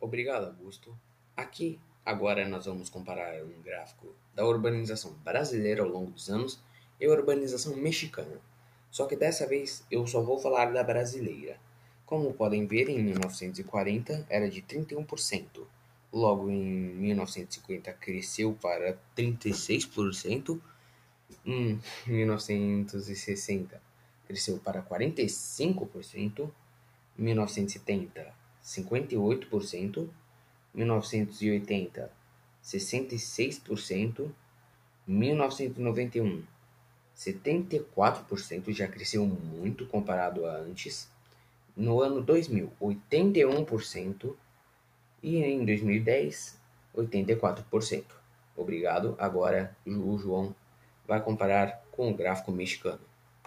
Obrigado, Augusto. Aqui, agora nós vamos comparar um gráfico da urbanização brasileira ao longo dos anos e a urbanização mexicana. Só que dessa vez eu só vou falar da brasileira. Como podem ver, em 1940 era de 31%, logo em 1950 cresceu para 36%, em 1960 cresceu para 45%, em 1970 58%, 1980 66%, 1991 74% já cresceu muito comparado a antes. No ano 2000, 81% e em 2010, 84%. Obrigado. Agora o João vai comparar com o gráfico mexicano.